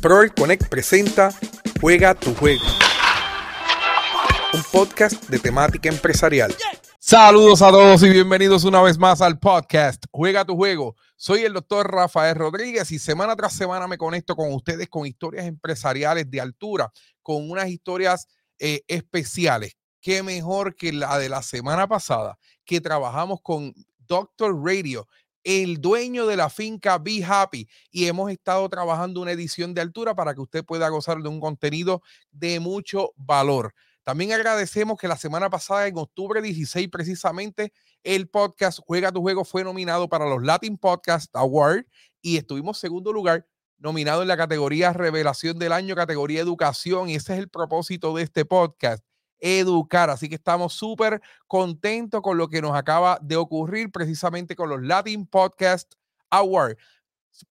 Proel Connect presenta Juega tu juego, un podcast de temática empresarial. Saludos a todos y bienvenidos una vez más al podcast Juega tu juego. Soy el doctor Rafael Rodríguez y semana tras semana me conecto con ustedes con historias empresariales de altura, con unas historias eh, especiales. Qué mejor que la de la semana pasada, que trabajamos con Doctor Radio, el dueño de la finca Be Happy y hemos estado trabajando una edición de altura para que usted pueda gozar de un contenido de mucho valor. También agradecemos que la semana pasada, en octubre 16, precisamente, el podcast Juega tu Juego fue nominado para los Latin Podcast Award y estuvimos segundo lugar, nominado en la categoría Revelación del Año, categoría Educación. Y ese es el propósito de este podcast, educar. Así que estamos súper contentos con lo que nos acaba de ocurrir precisamente con los Latin Podcast Award.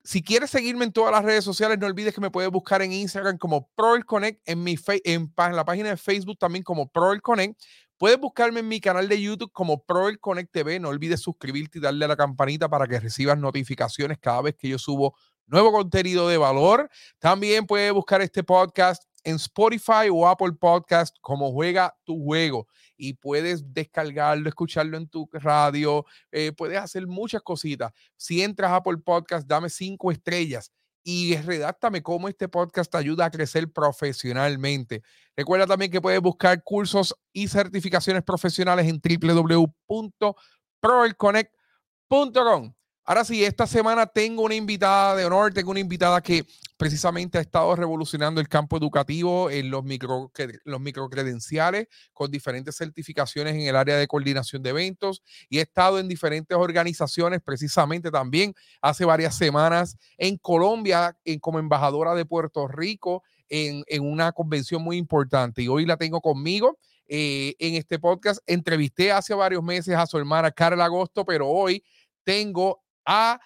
Si quieres seguirme en todas las redes sociales, no olvides que me puedes buscar en Instagram como Proel Connect, en, mi en, la página de Facebook también como Proel Connect. Puedes buscarme en mi canal de YouTube como Proel Connect TV. No olvides suscribirte y darle a la campanita para que recibas notificaciones cada vez que yo subo nuevo contenido de valor. También puedes buscar este podcast en Spotify o Apple Podcast como Juega tu Juego y puedes descargarlo, escucharlo en tu radio, eh, puedes hacer muchas cositas. Si entras a Apple Podcast, dame cinco estrellas y redáctame cómo este podcast te ayuda a crecer profesionalmente. Recuerda también que puedes buscar cursos y certificaciones profesionales en www.proelconnect.com. Ahora sí, esta semana tengo una invitada de honor, tengo una invitada que precisamente ha estado revolucionando el campo educativo en los, micro, los microcredenciales con diferentes certificaciones en el área de coordinación de eventos y he estado en diferentes organizaciones, precisamente también hace varias semanas en Colombia en, como embajadora de Puerto Rico en, una convención muy importante y hoy la tengo conmigo. Eh, en este podcast entrevisté hace varios meses a su hermana Carla Agosto, pero hoy tengo a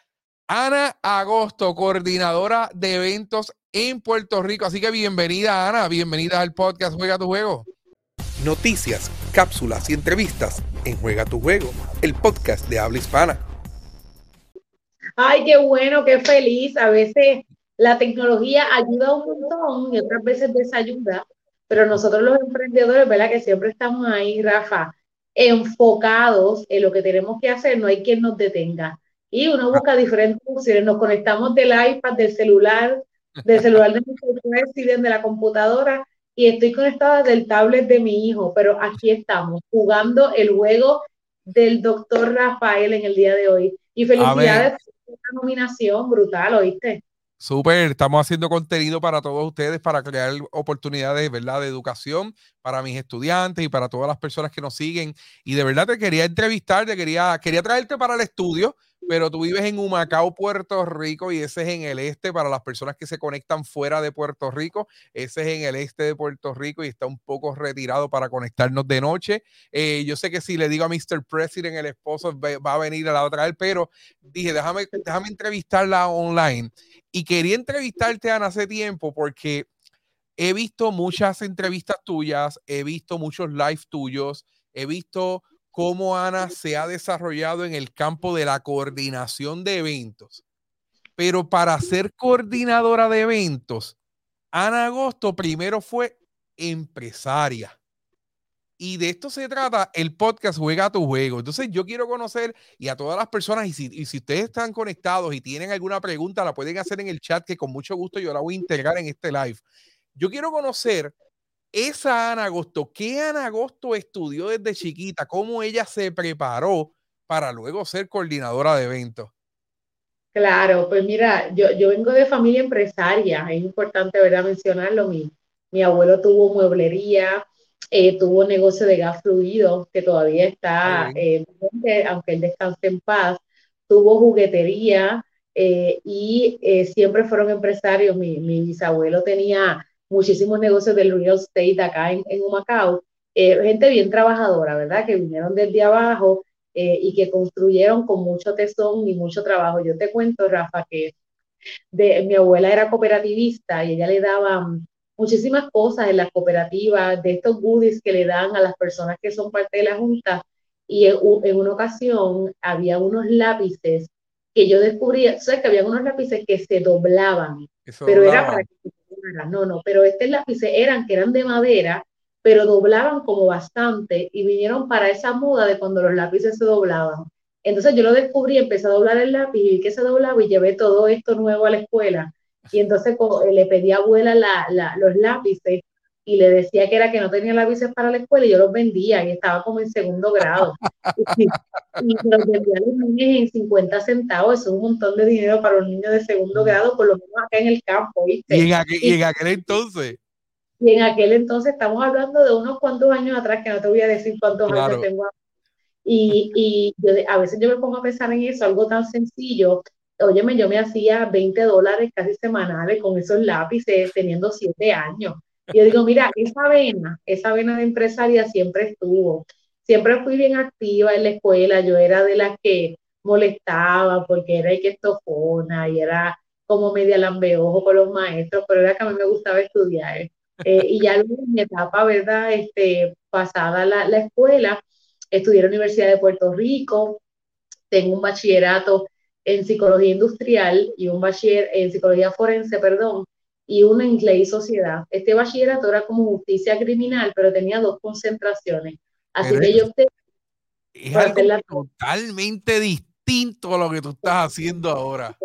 Ana Agosto, coordinadora de eventos en Puerto Rico. Así que bienvenida, Ana, bienvenida al podcast Juega tu Juego. Noticias, cápsulas y entrevistas en Juega tu Juego, el podcast de habla hispana. Ay, qué bueno, qué feliz. A veces la tecnología ayuda un montón y otras veces desayuda, pero nosotros los emprendedores, ¿verdad? Que siempre estamos ahí, Rafa, enfocados en lo que tenemos que hacer, no hay quien nos detenga y uno busca diferentes opciones. Nos conectamos del iPad, del celular, del celular de mi de la computadora y estoy conectada del tablet de mi hijo, pero aquí estamos jugando el juego del doctor Rafael en el día de hoy. Y felicidades por esta nominación brutal, ¿oíste? Súper, estamos haciendo contenido para todos ustedes para crear oportunidades, ¿verdad? De educación para mis estudiantes y para todas las personas que nos siguen. Y de verdad te quería entrevistar, te quería, quería traerte para el estudio pero tú vives en Humacao, Puerto Rico, y ese es en el este para las personas que se conectan fuera de Puerto Rico. Ese es en el este de Puerto Rico y está un poco retirado para conectarnos de noche. Eh, yo sé que si le digo a Mr. President, el esposo va a venir a la otra vez, pero dije, déjame, déjame entrevistarla online. Y quería entrevistarte, Ana, hace tiempo porque he visto muchas entrevistas tuyas, he visto muchos live tuyos, he visto cómo Ana se ha desarrollado en el campo de la coordinación de eventos. Pero para ser coordinadora de eventos, Ana Agosto primero fue empresaria. Y de esto se trata el podcast Juega tu Juego. Entonces yo quiero conocer y a todas las personas, y si, y si ustedes están conectados y tienen alguna pregunta, la pueden hacer en el chat, que con mucho gusto yo la voy a integrar en este live. Yo quiero conocer esa Ana Agosto, ¿qué Ana Agosto estudió desde chiquita? ¿Cómo ella se preparó para luego ser coordinadora de eventos? Claro, pues mira, yo, yo vengo de familia empresaria, es importante ¿verdad? mencionarlo. Mi, mi abuelo tuvo mueblería, eh, tuvo negocio de gas fluido, que todavía está, eh, aunque él descanse en paz, tuvo juguetería eh, y siempre fueron empresarios. Mi, mi bisabuelo tenía muchísimos negocios del real estate acá en, en Humacao, eh, gente bien trabajadora, ¿verdad? Que vinieron desde abajo eh, y que construyeron con mucho tesón y mucho trabajo. Yo te cuento, Rafa, que de, mi abuela era cooperativista y ella le daba muchísimas cosas en las cooperativas, de estos goodies que le dan a las personas que son parte de la Junta. Y en, en una ocasión había unos lápices que yo descubrí, sabes que había unos lápices que se doblaban pero era para que no, no, pero este lápices eran que eran de madera, pero doblaban como bastante y vinieron para esa moda de cuando los lápices se doblaban. Entonces yo lo descubrí, empecé a doblar el lápiz y vi que se doblaba y llevé todo esto nuevo a la escuela. Y entonces eh, le pedí a abuela los lápices y le decía que era que no tenía lápices para la escuela y yo los vendía y estaba como en segundo grado. y, los vendía a los niños en 50 centavos, eso es un montón de dinero para un niño de segundo grado, por lo menos acá en el campo, ¿viste? Y en aquel, entonces. Y en aquel entonces estamos hablando de unos cuantos años atrás, que no te voy a decir cuántos años tengo. Y, y a veces yo me pongo a pensar en eso, algo tan sencillo. Óyeme, yo me hacía 20 dólares casi semanales con esos lápices teniendo 7 años yo digo, mira, esa vena, esa vena de empresaria siempre estuvo. Siempre fui bien activa en la escuela. Yo era de las que molestaba porque era equestofona y era como media lambeojo con los maestros, pero era que a mí me gustaba estudiar. Eh, y ya en mi etapa, ¿verdad? Este, pasada la, la escuela, estudié en la Universidad de Puerto Rico, tengo un bachillerato en psicología industrial y un bachiller en psicología forense, perdón, y uno en ley y sociedad. Este bachillerato era como justicia criminal, pero tenía dos concentraciones. Así que yo opté es algo totalmente distinto a lo que tú estás haciendo ahora.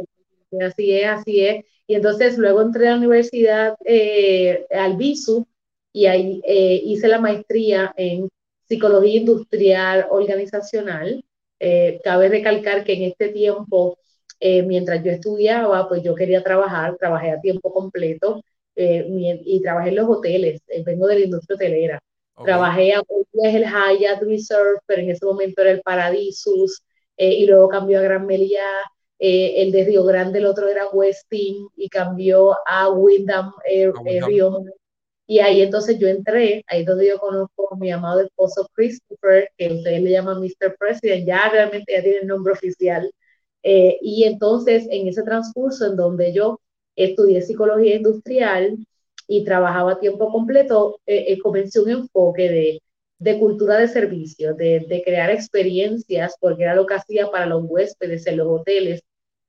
Así es, así es. Y entonces luego entré a la universidad eh, al BISU y ahí eh, hice la maestría en psicología industrial organizacional. Eh, cabe recalcar que en este tiempo eh, mientras yo estudiaba, pues yo quería trabajar, trabajé a tiempo completo eh, y trabajé en los hoteles, eh, vengo de la industria hotelera. Trabajé a es el Hyatt Reserve, pero en ese momento era el Paradisus, y luego cambió a Gran Meliá, el de Río Grande, el otro era Westin, y cambió a Wyndham, Río y ahí entonces yo entré, ahí donde yo conozco a mi amado esposo Christopher, que ustedes le llaman Mr. President, ya realmente ya tiene el nombre oficial. Eh, y entonces, en ese transcurso en donde yo estudié psicología industrial y trabajaba a tiempo completo, eh, eh, comencé un enfoque de, de cultura de servicio, de, de, crear experiencias, porque era lo que hacía para los huéspedes en los hoteles,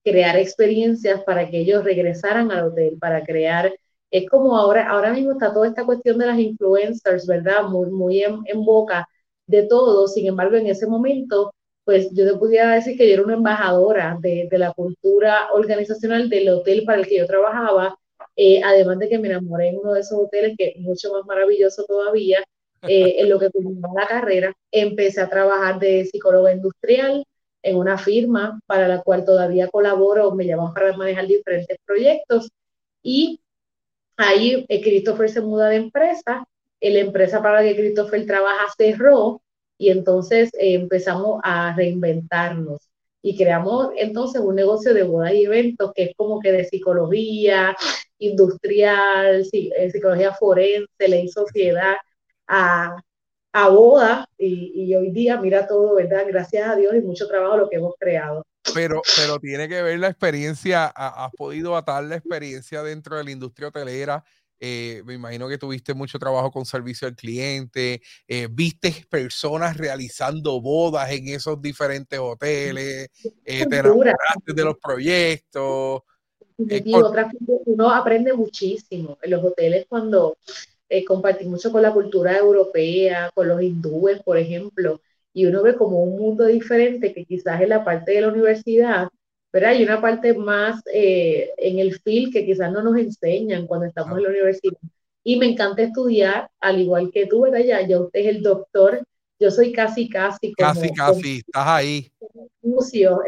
crear experiencias para que ellos regresaran al hotel, para crear, es como ahora, ahora mismo está toda esta cuestión de las influencers, ¿verdad? Muy, muy en, en boca de todo, sin embargo, en ese momento pues yo te pudiera decir que yo era una embajadora de, de la cultura organizacional del hotel para el que yo trabajaba, eh, además de que me enamoré en uno de esos hoteles que es mucho más maravilloso todavía, eh, en lo que culminaba la carrera, empecé a trabajar de psicóloga industrial en una firma para la cual todavía colaboro, me llaman para manejar diferentes proyectos. Y ahí eh, Christopher se muda de empresa, la empresa para la que Christopher trabaja cerró y entonces eh, empezamos a reinventarnos y creamos entonces un negocio de bodas y eventos que es como que de psicología industrial, eh, psicología forense, ley sociedad, a, a boda y, y, hoy día mira todo, ¿verdad? Gracias a Dios y mucho trabajo lo que hemos creado. Pero, pero tiene que ver la experiencia, has podido atar la experiencia dentro de la industria hotelera eh, me imagino que tuviste mucho trabajo con servicio al cliente, eh, viste personas realizando bodas en esos diferentes hoteles, eh, te enamoraste de los proyectos. uno aprende muchísimo en los hoteles cuando compartí mucho con la cultura europea, con los hindúes, por ejemplo, y uno ve como un mundo diferente que quizás en la parte de la universidad pero hay una parte más eh, en el feel que quizás no nos enseñan cuando estamos en la universidad. Y me encanta estudiar, al igual que tú, ¿verdad? Ya, ya usted es el doctor, yo soy casi, casi. casi, casi, estás ahí.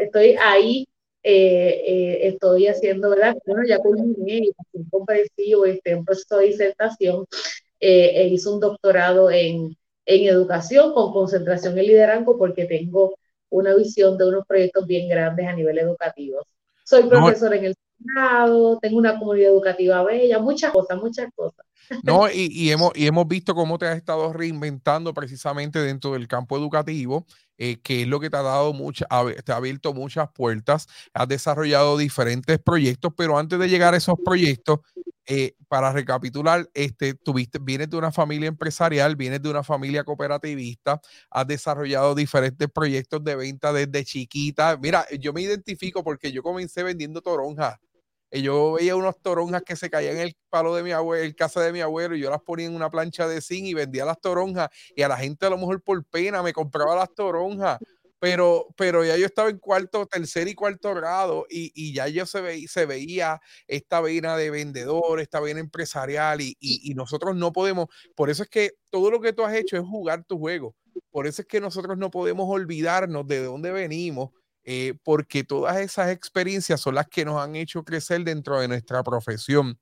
Estoy ahí, eh, eh, estoy haciendo, ¿verdad? Bueno, ya culminé, un comprensivo, este, un proceso de disertación, e hice un doctorado en, en educación con concentración en liderazgo porque tengo una visión de unos proyectos bien grandes a nivel educativo. Soy profesor en el Senado, tengo una comunidad educativa bella, muchas cosas, muchas cosas. No, y, y, hemos, y hemos visto cómo te has estado reinventando precisamente dentro del campo educativo, eh, que es lo que te ha dado mucha, te ha abierto muchas puertas, has desarrollado diferentes proyectos, pero antes de llegar a esos proyectos, eh, para recapitular, este, tuviste, vienes de una familia empresarial, vienes de una familia cooperativista, has desarrollado diferentes proyectos de venta desde chiquita. Mira, yo me identifico porque yo comencé vendiendo toronjas Y yo veía unos toronjas que se caían en el palo de mi abuelo, el casa de mi abuelo, y yo las ponía en una plancha de zinc y vendía las toronjas. Y a la gente a lo mejor por pena me compraba las toronjas. Pero, pero ya yo estaba en cuarto, tercer y cuarto grado y, y ya yo se, ve, se veía esta vena de vendedor, esta vena empresarial y, y, nosotros no podemos, por eso es que todo lo que tú has hecho es jugar tu juego. Por eso es que nosotros no podemos olvidarnos de dónde venimos, eh, porque todas esas experiencias son las que nos han hecho crecer dentro de nuestra profesión.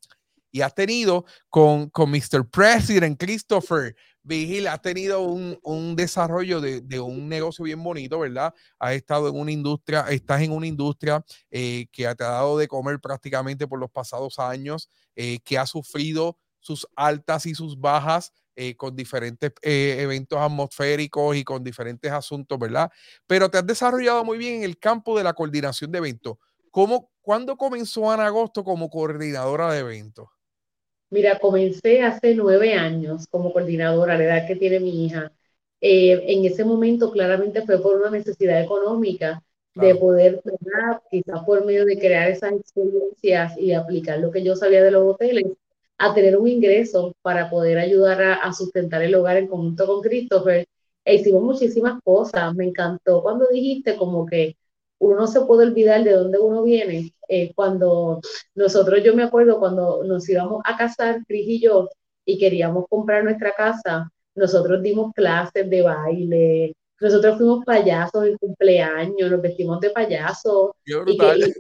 Y has tenido con, con Mr. President Christopher Vigil, has tenido un, un desarrollo de, de, un negocio bien bonito, ¿verdad? Has estado en una industria, estás en una industria eh, que te ha dado de comer prácticamente por los pasados años, eh, que ha sufrido sus altas y sus bajas, eh, con diferentes eh, eventos atmosféricos y con diferentes asuntos, ¿verdad? Pero te has desarrollado muy bien en el campo de la coordinación de eventos. ¿Cómo, ¿Cuándo comenzó Ana Agosto como coordinadora de eventos? Mira, comencé hace nueve años como coordinadora, la edad que tiene mi hija. Eh, en ese momento claramente fue por una necesidad económica claro. de poder, ¿verdad? quizás por medio de crear esas experiencias y aplicar lo que yo sabía de los hoteles, a tener un ingreso para poder ayudar a, a, sustentar el hogar en conjunto con Christopher. E hicimos muchísimas cosas. Me encantó cuando dijiste como que uno no se puede olvidar de dónde uno viene. Eh, cuando nosotros, yo me acuerdo cuando nos íbamos a casar, Cris y yo, y queríamos comprar nuestra casa, nosotros dimos clases de baile, nosotros fuimos payasos en cumpleaños, nos vestimos de payasos. Y que,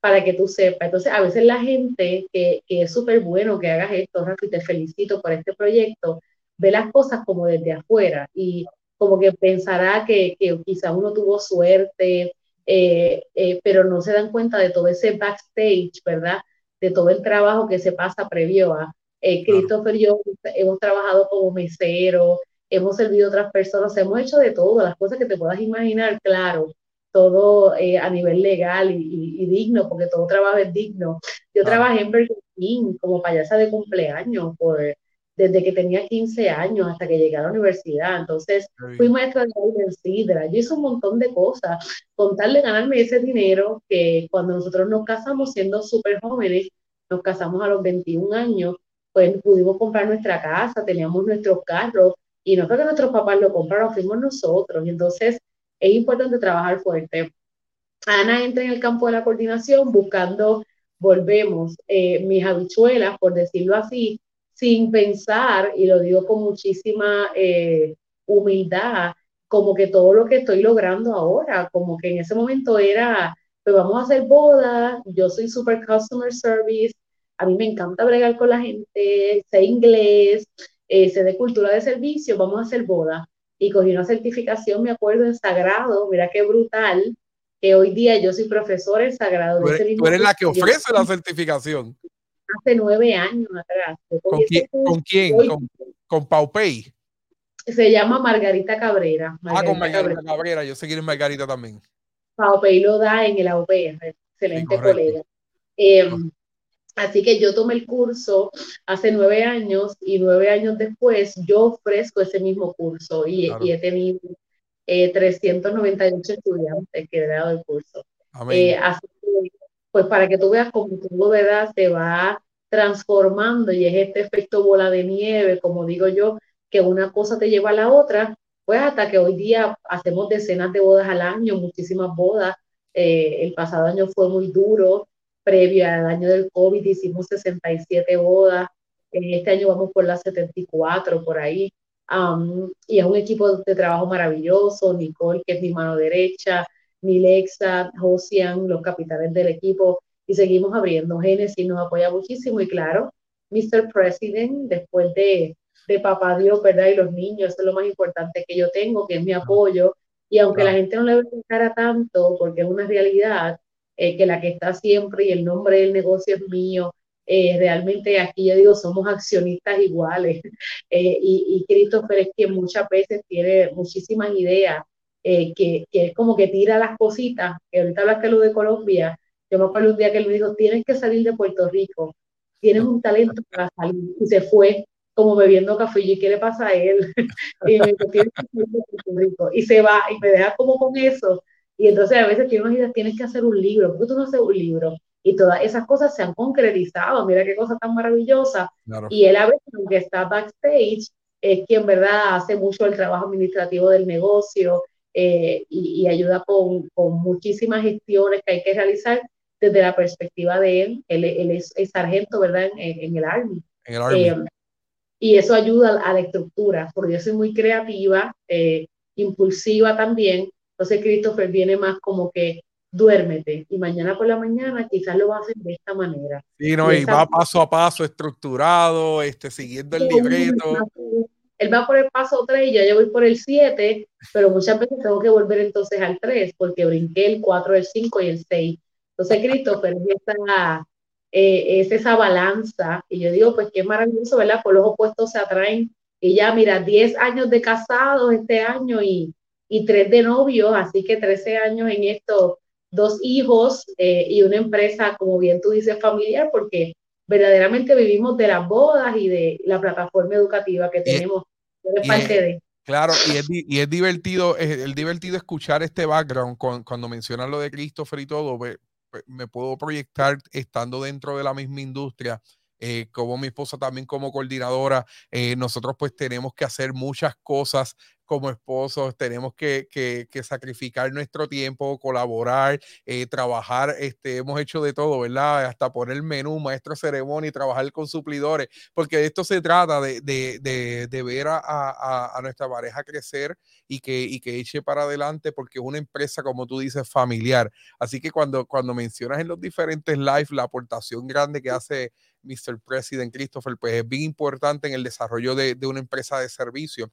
para que tú sepas. Entonces, a veces la gente que, que es súper bueno que hagas esto, Rafi, te felicito por este proyecto, ve las cosas como desde afuera y como que pensará que, que quizá uno tuvo suerte, eh, eh, pero no se dan cuenta de todo ese backstage, ¿verdad? De todo el trabajo que se pasa previo a. Eh, Christopher y yo hemos trabajado como mesero, hemos servido a otras personas, hemos hecho de todo, las cosas que te puedas imaginar, claro todo eh, a nivel legal y, y, y, digno, porque todo trabajo es digno. Yo ah. trabajé en Burger King como payasa de cumpleaños por, desde que tenía 15 años hasta que llegué a la universidad. Entonces, fui maestra de baile en Sidra. Yo hice un montón de cosas con tal de ganarme ese dinero que cuando nosotros nos casamos siendo súper jóvenes, nos casamos a los 21 años, pues pudimos comprar nuestra casa, teníamos nuestros carros y no fue que nuestros papás lo compraron, fuimos nosotros. Y entonces, es importante trabajar fuerte. Ana entra en el campo de la coordinación buscando, volvemos, eh, mis habichuelas, por decirlo así, sin pensar, y lo digo con muchísima eh, humildad, como que todo lo que estoy logrando ahora, como que en ese momento era, pues vamos a hacer bodas, yo soy super customer service, a mí me encanta bregar con la gente, sé inglés, eh, sé de cultura de servicio, vamos a hacer bodas y cogí una certificación, me acuerdo, en Sagrado, mira qué brutal, que hoy día yo soy profesora en Sagrado. Tú eres, tú eres la que ofrece la certificación. Hace nueve años atrás. ¿Con quién? ¿Con, quién? ¿Con, con Paupey? Se llama Margarita Cabrera. Margarita ah, con Margarita Cabrera. Cabrera. Yo sé quién es Margarita también. Paupey lo da en el AUPR, excelente sí, colega. Eh, Así que yo tomé el curso hace nueve años y nueve años después yo ofrezco ese mismo curso y, claro. y he tenido eh, 398 estudiantes que he dado el curso. Eh, así que, pues para que tú veas cómo todo ¿verdad? se va transformando y es este efecto bola de nieve, como digo yo, que una cosa te lleva a la otra, pues hasta que hoy día hacemos decenas de bodas al año, muchísimas bodas. Eh, el pasado año fue muy duro, previo al año del COVID hicimos 67 bodas, en este año vamos por las 74, por ahí. Y es un equipo de trabajo maravilloso, Nicole, que es mi mano derecha, Milexa, Josian, los capitanes del equipo, y seguimos abriendo. Genesis nos apoya muchísimo, y claro, Mr. President, después de, de Papá Dios, ¿verdad? Y los niños, eso es lo más importante que yo tengo, que es mi apoyo. Y aunque la gente no le ve cara tanto, porque es una realidad, eh, que la que está siempre y el nombre del negocio es mío. Eh, realmente aquí yo digo, somos accionistas iguales. Eh, y, y Christopher es que muchas veces tiene muchísimas ideas, que, que, es como que tira las cositas, que ahorita hablaste lo de Colombia. Yo me acuerdo un día que él me dijo, tienes que salir de Puerto Rico, tienes un talento para salir. Y se fue como bebiendo café. ¿Y qué le pasa a él? y me dijo, tienes que salir de Puerto Rico. Y se va y me deja como con eso y entonces a veces tiene unas ideas, tienes que hacer un libro, ¿por qué tú no haces un libro? y todas esas cosas se han concretizado. Mira qué cosa tan maravillosa. Y él a veces, aunque está backstage, es quien, ¿verdad?, hace mucho el trabajo administrativo del negocio eh, y, ayuda con, con, muchísimas gestiones que hay que realizar desde la perspectiva de él. Él, es, sargento, ¿verdad?, en, el Army. Eh, y eso ayuda a la estructura, porque yo soy muy creativa, eh, impulsiva también. Entonces, Christopher viene más como que duérmete y mañana por la mañana quizás lo va a hacer de esta manera. Sí, no, y, va paso a paso, estructurado, este, siguiendo el libreto. Él va por el paso 3 y yo voy por el 7, pero muchas veces tengo que volver entonces al 3 porque brinqué el 4, el 5 y el 6. Entonces, Christopher es eh, es esa balanza y yo digo, pues qué maravilloso, ¿verdad? Por los opuestos se atraen y ya, mira, 10 años de casados este año y, y 3 de novios, así que 13 años en esto dos hijos eh, y una empresa, como bien tú dices, familiar, porque verdaderamente vivimos de las bodas y de la plataforma educativa que tenemos. Claro, y es, y es divertido, es, divertido escuchar este background cuando mencionas lo de Christopher y todo, me puedo proyectar estando dentro de la misma industria. Eh, como mi esposa también como coordinadora, eh, nosotros pues tenemos que hacer muchas cosas como esposos, tenemos que, sacrificar nuestro tiempo, colaborar, eh, trabajar, este, hemos hecho de todo, ¿verdad? Hasta poner menú, maestro ceremonia y trabajar con suplidores, porque de esto se trata, de, ver a, nuestra pareja crecer y que, y que eche para adelante, porque es una empresa, como tú dices, familiar. Así que cuando, cuando mencionas en los diferentes live la aportación grande que hace Mr. President Christopher, pues es bien importante en el desarrollo de, de una empresa de servicio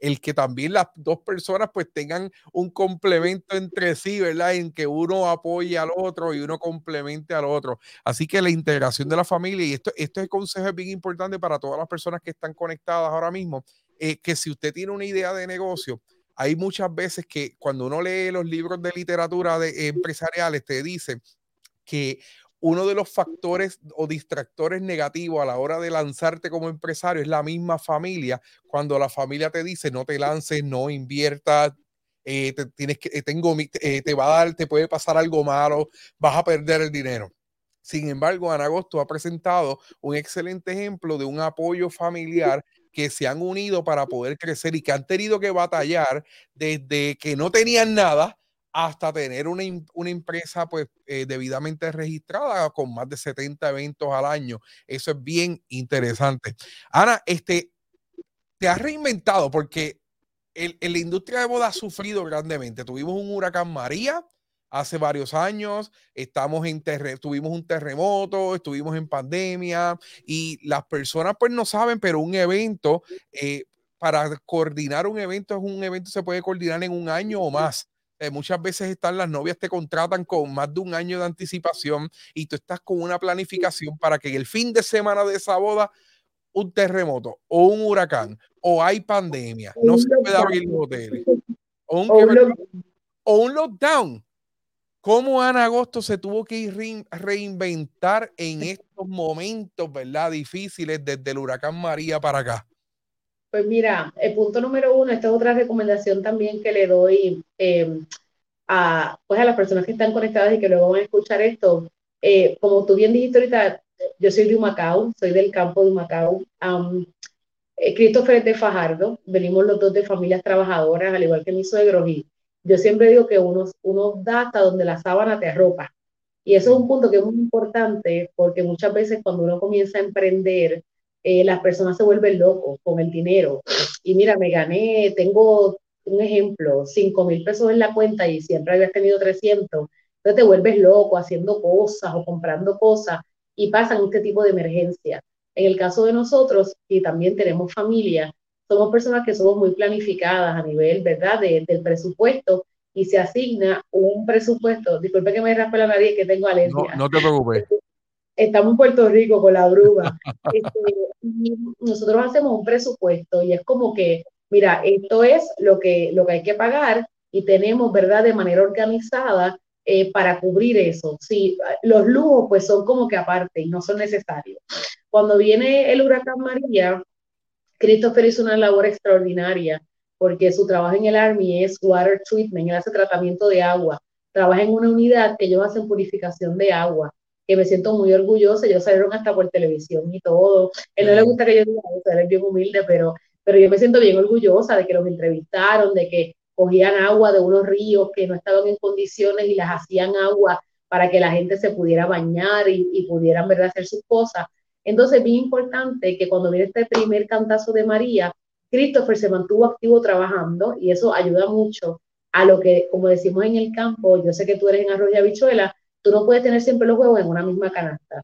el que también las dos personas pues tengan un complemento entre sí, ¿verdad? En que uno apoye al otro y uno complemente al otro. Así que la integración de la familia, y esto, este consejo es bien importante para todas las personas que están conectadas ahora mismo, eh, que si usted tiene una idea de negocio, hay muchas veces que cuando uno lee los libros de literatura de, empresariales, te dicen que uno de los factores o distractores negativos a la hora de lanzarte como empresario es la misma familia. Cuando la familia te dice no te lances, no inviertas, eh, te, tienes que, eh, tengo, eh, te va a dar, te puede pasar algo malo, vas a perder el dinero. Sin embargo, Ana Agosto ha presentado un excelente ejemplo de un apoyo familiar que se han unido para poder crecer y que han tenido que batallar desde que no tenían nada hasta tener una, una empresa pues eh, debidamente registrada con más de 70 eventos al año. Eso es bien interesante. Ana, este, te has reinventado porque el, la industria de boda ha sufrido grandemente. Tuvimos un huracán María hace varios años, estamos en tuvimos un terremoto, estuvimos en pandemia y las personas pues no saben, pero un evento, eh, para coordinar un evento es un evento se puede coordinar en un año o más. Eh, muchas veces están las novias te contratan con más de un año de anticipación y tú estás con una planificación para que el fin de semana de esa boda un terremoto o un huracán o hay pandemia, no se puede abrir los hoteles o un, lockdown. ¿Cómo Ana Agosto se tuvo que reinventar en estos momentos, verdad, difíciles desde el huracán María para acá? Pues mira, el punto número uno, esta es otra recomendación también que le doy em, a, pues a las personas que están conectadas y que luego van a escuchar esto. Eh, como tú bien dijiste ahorita, yo soy de Humacao, soy del campo de Humacao. Um, Christopher es de Fajardo, venimos los dos de familias trabajadoras, al igual que mi suegro, y yo siempre digo que uno, uno da hasta donde la sábana te arropa. Y eso es un punto que es muy importante porque muchas veces cuando uno comienza a emprender, eh, las personas se vuelven locos con el dinero. Y mira, me gané, tengo un ejemplo, 5 mil pesos en la cuenta y siempre habías tenido 300. Entonces te vuelves loco haciendo cosas o comprando cosas y pasan este tipo de emergencia. En el caso de nosotros, y también tenemos familia, somos personas que somos muy planificadas a nivel, ¿verdad?, del presupuesto y se asigna un presupuesto. Disculpe que me raspe la nariz, que tengo alergia. No, no te preocupes estamos en Puerto Rico con la bruma. Este, nosotros hacemos un presupuesto y es como que, mira, esto es lo que, lo que hay que pagar y tenemos, ¿verdad?, de manera organizada eh, para cubrir eso. Sí, los lujos pues son como que aparte y no son necesarios. Cuando viene el huracán María, Christopher hizo una labor extraordinaria porque su trabajo en el Army es water treatment, él hace tratamiento de agua, trabaja en una unidad que ellos hacen purificación de agua que me siento muy orgullosa. Ellos salieron hasta por televisión y todo. Él no le gusta que yo diga eso, él es bien humilde, pero, pero yo me siento bien orgullosa de que los entrevistaron, de que cogían agua de unos ríos que no estaban en condiciones y las hacían agua para que la gente se pudiera bañar y, y pudieran ¿verdad? hacer sus cosas. Entonces, bien importante que cuando viene este primer cantazo de María, Christopher se mantuvo activo trabajando y eso ayuda mucho a lo que, como decimos en el campo, yo sé que tú eres en arroz y habichuela, tú no puedes tener siempre los huevos en una misma canasta.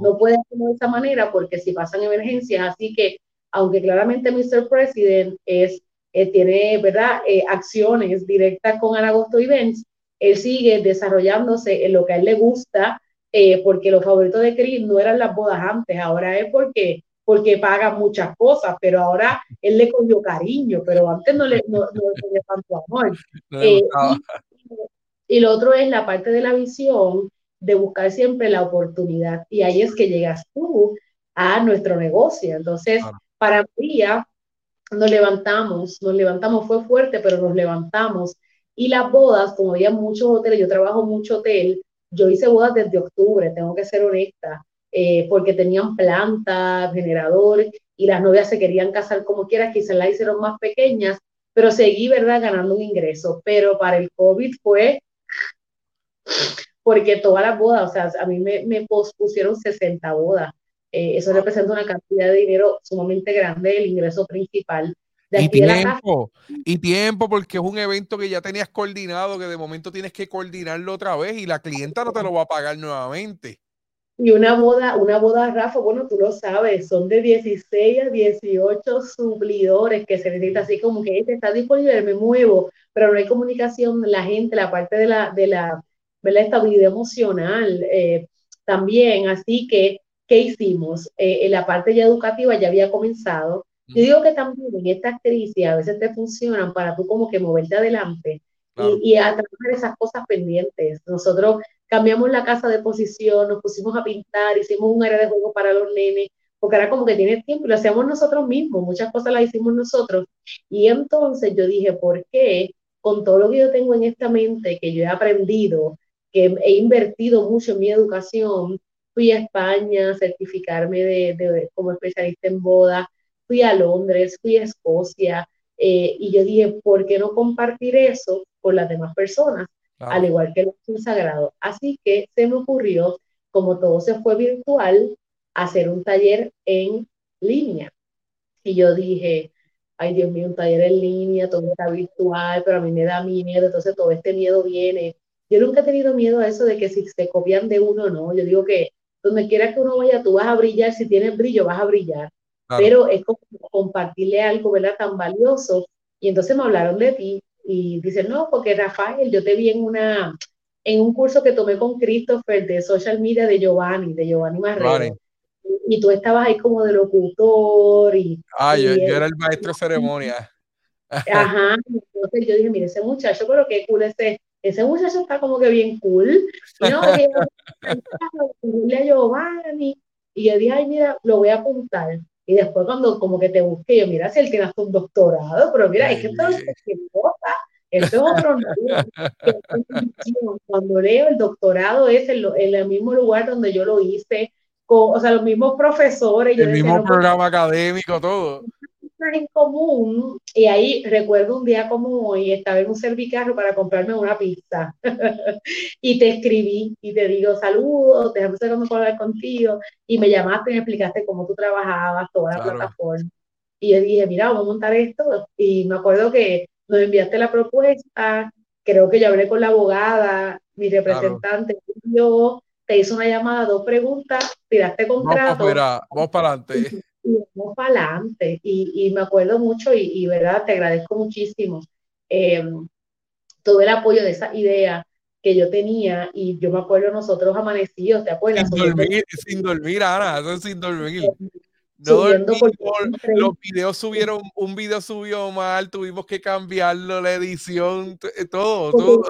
No puedes hacerlo de esa manera porque si pasan emergencias, así que aunque claramente Mr. President es, eh, tiene ¿verdad? Eh, acciones directas con Anagosto Events, él sigue desarrollándose en lo que a él le gusta, eh, porque los favoritos de Chris no eran las bodas antes, ahora es porque porque paga muchas cosas, pero ahora él le cogió cariño, pero antes no le, no, le tanto amor. Eh, y, lo otro es la parte de la visión, de buscar siempre la oportunidad, y ahí es que llegas tú a nuestro negocio. Entonces, para María, nos levantamos, nos levantamos, fue fuerte, pero nos levantamos. Y las bodas, como había muchos hoteles, yo trabajo mucho hotel, yo hice bodas desde octubre, tengo que ser honesta. Eh, porque tenían plantas, generadores, y las novias se querían casar como quieras, quizás las hicieron más pequeñas, pero seguí, ¿verdad?, ganando un ingreso. Pero para el COVID fue porque todas las bodas, o sea, a mí me, me pospusieron 60 bodas. Eh, eso representa una cantidad de dinero sumamente grande, el ingreso principal. y tiempo, y tiempo, porque es un evento que ya tenías coordinado, que de momento tienes que coordinarlo otra vez y la clienta no te lo va a pagar nuevamente. Y una boda, una boda, Rafa, bueno, tú lo sabes, son de 16 a 18 suplidores que se necesita, así como que este está disponible, me muevo, pero no hay comunicación, la gente, la parte de la, de la, la estabilidad emocional eh, también, así que, ¿qué hicimos? Eh, en la parte ya educativa ya había comenzado. Yo digo que también en estas crisis a veces te funcionan para tú como que moverte adelante y, y a trabajar esas cosas pendientes. Nosotros cambiamos la casa de posición, nos pusimos a pintar, hicimos un área de juego para los nenes, porque era como que tiene tiempo y lo hacíamos nosotros mismos, muchas cosas las hicimos nosotros. Y entonces yo dije, ¿por qué con todo lo que yo tengo en esta mente, que yo he aprendido, que he invertido mucho en mi educación, fui a España a certificarme de, como especialista en boda, fui a Londres, fui a Escocia, eh, y yo dije, ¿por qué no compartir eso con las demás personas? al igual que el sagrado. Así que se me ocurrió, como todo se fue virtual, hacer un taller en línea. Y yo dije, ay Dios mío, un taller en línea, todo está virtual, pero a mí me da miedo, entonces todo este miedo viene. Yo nunca he tenido miedo a eso de que si se copian de uno, no. Yo digo que donde quiera que uno vaya, tú vas a brillar, si tienes brillo, vas a brillar. Pero es como compartirle algo, ¿verdad? Tan valioso. Y entonces me hablaron de ti, y dice, no, porque Rafael, yo te vi en una en un curso que tomé con Christopher de social media de Giovanni, de Giovanni Marrero. Y tú estabas ahí como de locutor y... Ah, yo, era el maestro de ceremonia. Ajá, entonces yo dije, mire, ese muchacho, pero qué cool ese, ese muchacho está como que bien cool. Y no, a Giovanni. Y yo dije, ay, mira, lo voy a apuntar. Y después cuando como que te busqué, yo, mira, si él tiene hasta un doctorado, pero mira, es que esto es cosa, esto es otro Cuando leo el doctorado es en, en, el mismo lugar donde yo lo hice, con, o sea, los mismos profesores. El mismo programa académico, todo en común y ahí recuerdo un día como hoy, estaba en un servicarro para comprarme una pizza. Y te escribí y te digo saludos, déjame saber cómo hablar contigo y me llamaste y me explicaste cómo tú trabajabas, toda la plataforma. Y yo dije, mira, vamos a montar esto y me acuerdo que nos enviaste la propuesta, creo que yo hablé con la abogada, mi representante, yo te hizo una llamada, dos preguntas, tiraste contrato. vamos para adelante y vamos para adelante. Y, y, me acuerdo mucho y, y, verdad, te agradezco muchísimo eh, todo el apoyo de esa idea que yo tenía y yo me acuerdo nosotros amanecidos, ¿te acuerdas? Sin dormir, sin dormir, Ana, sin dormir. No los videos subieron, un video subió mal, tuvimos que cambiarlo, la edición, eh, todo, todo.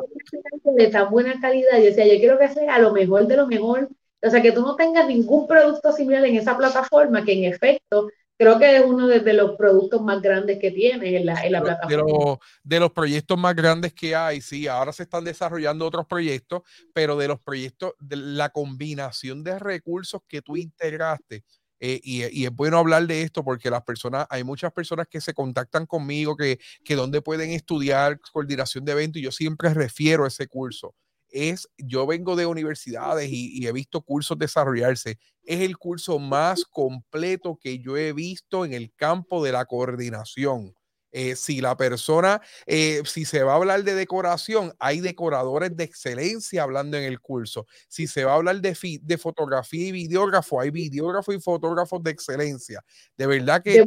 De tan buena calidad, yo decía, yo quiero que sea lo mejor de lo mejor o sea, que tú no tengas ningún producto similar en esa plataforma, que en efecto creo que es uno de, los productos más grandes que tiene en la, plataforma. De los, de los proyectos más grandes que hay, sí, ahora se están desarrollando otros proyectos, pero de los proyectos, de la combinación de recursos que tú integraste, eh, y, es bueno hablar de esto porque las personas, hay muchas personas que se contactan conmigo que, que donde pueden estudiar coordinación de eventos y yo siempre refiero a ese curso es, yo vengo de universidades y, he visto cursos desarrollarse, es el curso más completo que yo he visto en el campo de la coordinación. Eh, si la persona, eh, si se va a hablar de decoración, hay decoradores de excelencia hablando en el curso. Si se va a hablar de, de fotografía y videógrafo, hay videógrafos y fotógrafos de excelencia. De verdad que...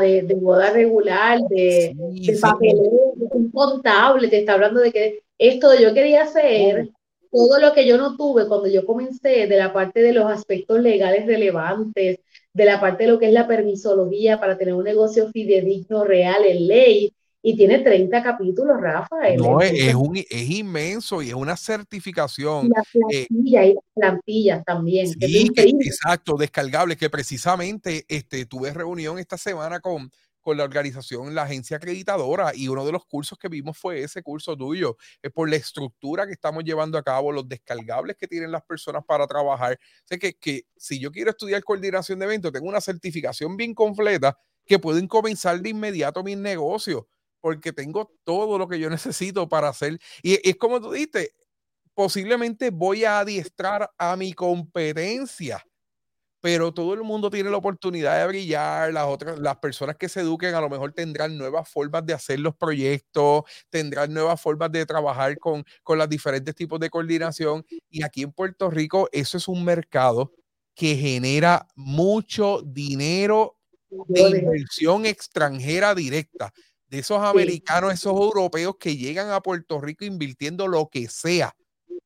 De, de, boda regular, de, de papeleo, de un contable, te está hablando de que esto yo quería hacer todo lo que yo no tuve cuando yo comencé de la parte de los aspectos legales relevantes, de la parte de lo que es la permisología para tener un negocio fidedigno, real, en ley. Y tiene 30 capítulos, Rafa. No, es, un, es inmenso y es una certificación. Y las eh, plantillas, y las plantillas también. Sí, exacto, descargable, que precisamente este, tuve reunión esta semana con, con la organización, la agencia acreditadora, y uno de los cursos que vimos fue ese curso tuyo, es por la estructura que estamos llevando a cabo, los descargables que tienen las personas para trabajar. Sé que, que si yo quiero estudiar coordinación de eventos, tengo una certificación bien completa que pueden comenzar de inmediato mis negocios, porque tengo todo lo que yo necesito para hacer. Y es como tú dijiste, posiblemente voy a adiestrar a mi competencia pero todo el mundo tiene la oportunidad de brillar, las otras, las personas que se eduquen a lo mejor tendrán nuevas formas de hacer los proyectos, tendrán nuevas formas de trabajar con, con los diferentes tipos de coordinación. Y aquí en Puerto Rico, eso es un mercado que genera mucho dinero de inversión extranjera directa. De esos americanos, esos europeos que llegan a Puerto Rico invirtiendo lo que sea,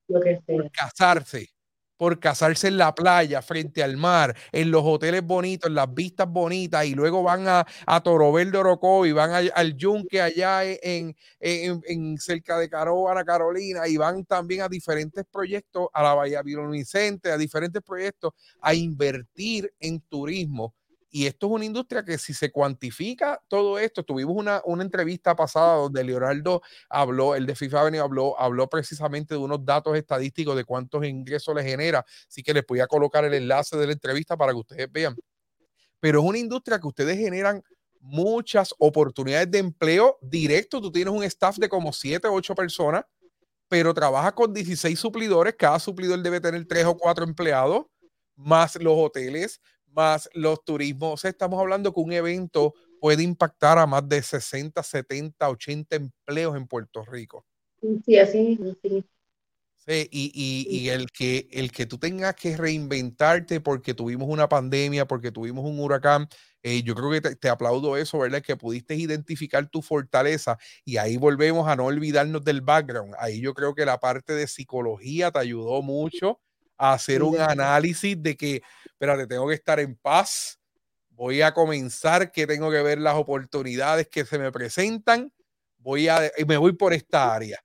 lo que sea. por casarse por casarse en la playa, frente al mar, en los hoteles bonitos, en las vistas bonitas, y luego van a, a Torobel de y van al Yunque allá en, en, cerca de Carolina, y van también a diferentes proyectos, a la Bahía Vicente, a diferentes proyectos, a invertir en turismo y esto es una industria que si se cuantifica todo esto, tuvimos una, una entrevista pasada donde Leonardo habló, el de FIFA Avenue habló, habló precisamente de unos datos estadísticos de cuántos ingresos le genera. Así que les voy a colocar el enlace de la entrevista para que ustedes vean. Pero es una industria que ustedes generan muchas oportunidades de empleo directo. Tú tienes un staff de como 7 o 8 personas, pero trabajas con 16 suplidores. Cada suplidor debe tener 3 o 4 empleados, más los hoteles, más los turismos. O sea, estamos hablando que un evento puede impactar a más de 60, 70, 80 empleos en Puerto Rico. Sí, así, sí. Sí, y, y, y, el, que, el que tú tengas que reinventarte porque tuvimos una pandemia, porque tuvimos un huracán, eh, yo creo que te, te, aplaudo eso, ¿verdad? Que pudiste identificar tu fortaleza y ahí volvemos a no olvidarnos del background. Ahí yo creo que la parte de psicología te ayudó mucho a hacer un análisis de que espérate, tengo que estar en paz, voy a comenzar, que tengo que ver las oportunidades que se me presentan, voy a, me voy por esta área.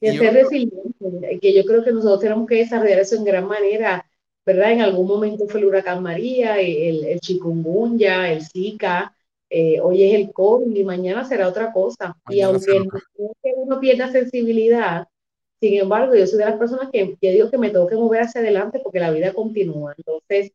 Y ser resiliente, que yo creo que nosotros tenemos que desarrollar eso en gran manera, ¿verdad? En algún momento fue el huracán María, el, el chikungunya, el Zika, eh, hoy es el COVID y mañana será otra cosa. y aunque uno pierda sensibilidad, sin embargo, yo soy de las personas que, que digo que me tengo que mover hacia adelante porque la vida continúa. Entonces,